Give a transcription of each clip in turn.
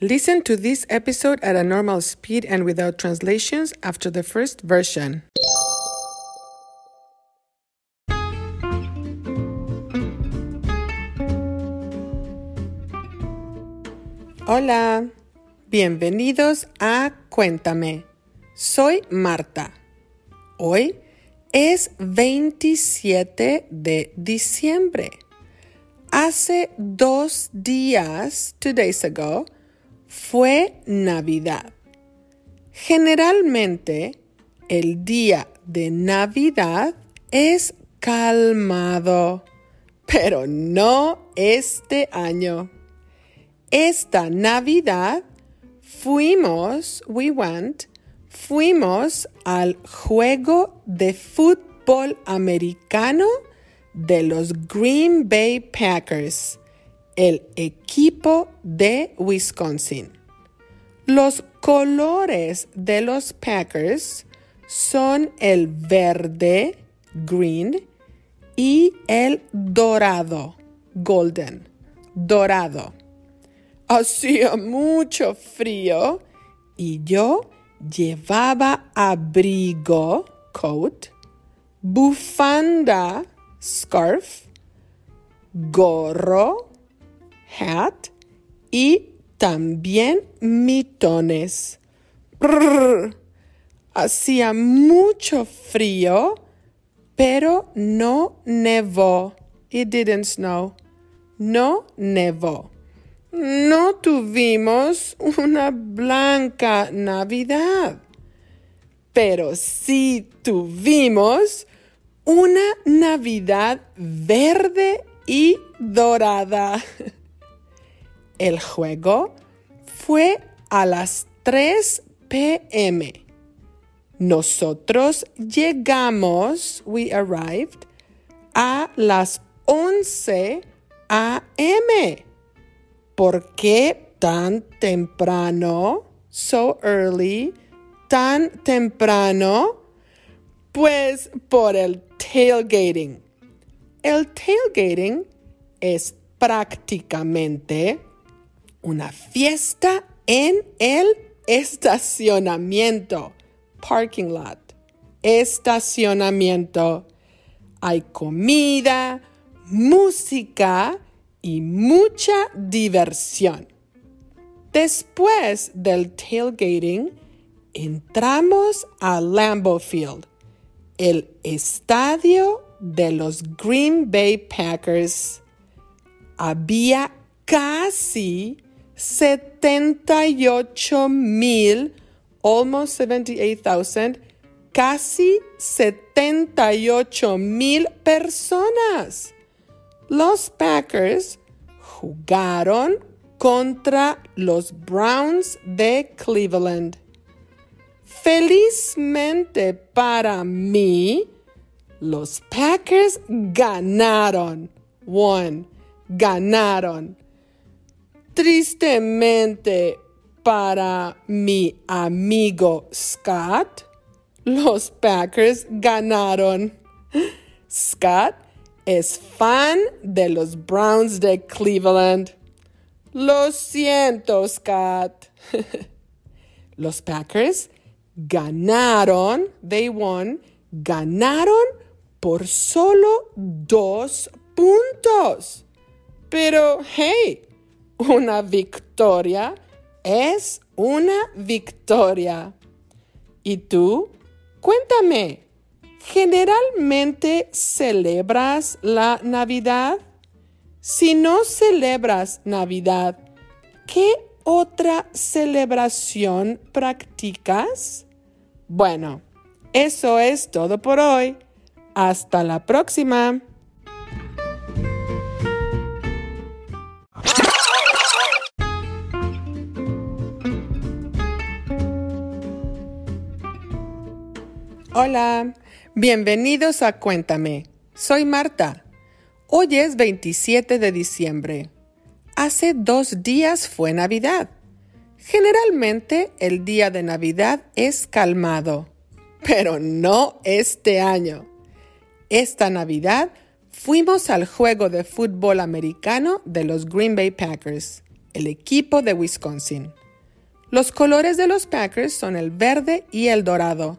Listen to this episode at a normal speed and without translations after the first version. Hola, bienvenidos a Cuéntame. Soy Marta. Hoy es 27 de diciembre. Hace dos días, two days ago, fue Navidad. Generalmente, el día de Navidad es calmado, pero no este año. Esta Navidad fuimos, we went, fuimos al juego de fútbol americano de los Green Bay Packers, el equipo de Wisconsin. Los colores de los Packers son el verde, green, y el dorado, golden, dorado. Hacía mucho frío y yo llevaba abrigo, coat, bufanda, scarf, gorro, hat y también mitones. Hacía mucho frío, pero no nevó. It didn't snow. No nevó. No tuvimos una blanca Navidad, pero sí tuvimos una Navidad verde y dorada. El juego fue a las 3 p.m. Nosotros llegamos, we arrived, a las 11 a.m. ¿Por qué tan temprano? So early, tan temprano. Pues por el tailgating. El tailgating es prácticamente una fiesta en el estacionamiento, parking lot, estacionamiento. Hay comida, música y mucha diversión. Después del tailgating, entramos a Lambeau Field, el estadio de los Green Bay Packers. Había casi 78 mil, almost 78,000, casi 78 mil personas. Los Packers jugaron contra los Browns de Cleveland. Felizmente para mí, los Packers ganaron. One, ganaron. Tristemente para mi amigo Scott, los Packers ganaron. Scott es fan de los Browns de Cleveland. Lo siento, Scott. los Packers ganaron, they won, ganaron por solo dos puntos. Pero, hey, una victoria es una victoria. ¿Y tú? Cuéntame, ¿generalmente celebras la Navidad? Si no celebras Navidad, ¿qué otra celebración practicas? Bueno, eso es todo por hoy. Hasta la próxima. Hola, bienvenidos a Cuéntame. Soy Marta. Hoy es 27 de diciembre. Hace dos días fue Navidad. Generalmente el día de Navidad es calmado, pero no este año. Esta Navidad fuimos al juego de fútbol americano de los Green Bay Packers, el equipo de Wisconsin. Los colores de los Packers son el verde y el dorado.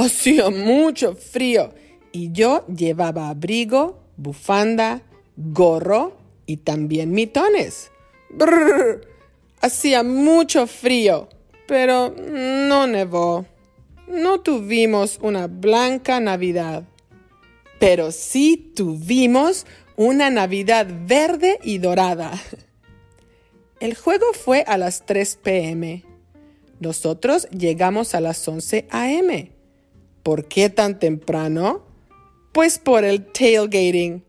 Hacía mucho frío y yo llevaba abrigo, bufanda, gorro y también mitones. Brrr, hacía mucho frío, pero no nevó. No tuvimos una blanca Navidad, pero sí tuvimos una Navidad verde y dorada. El juego fue a las 3 pm. Nosotros llegamos a las 11 am. ¿Por qué tan temprano? Pues por el tailgating.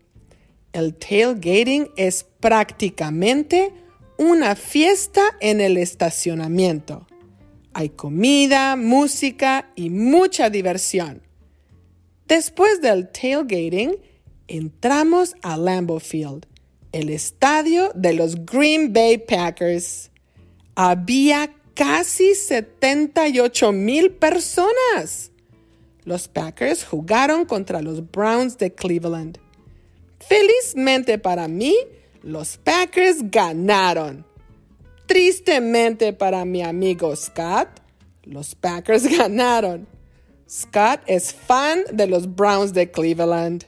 El tailgating es prácticamente una fiesta en el estacionamiento. Hay comida, música y mucha diversión. Después del tailgating, entramos a Lambeau Field el estadio de los Green Bay Packers. Había casi 78 mil personas. Los Packers jugaron contra los Browns de Cleveland. Felizmente para mí, los Packers ganaron. Tristemente para mi amigo Scott, los Packers ganaron. Scott es fan de los Browns de Cleveland.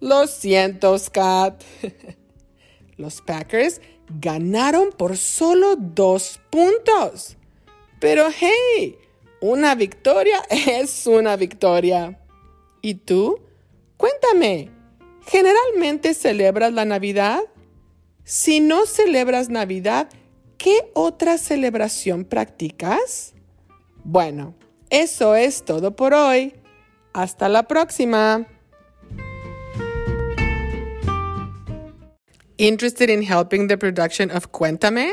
Lo siento, Scott. Los Packers ganaron por solo dos puntos. Pero hey, una victoria es una victoria. ¿Y tú? Cuéntame, ¿generalmente celebras la Navidad? Si no celebras Navidad, ¿qué otra celebración practicas? Bueno, eso es todo por hoy. Hasta la próxima. Interested in helping the production of Cuéntame?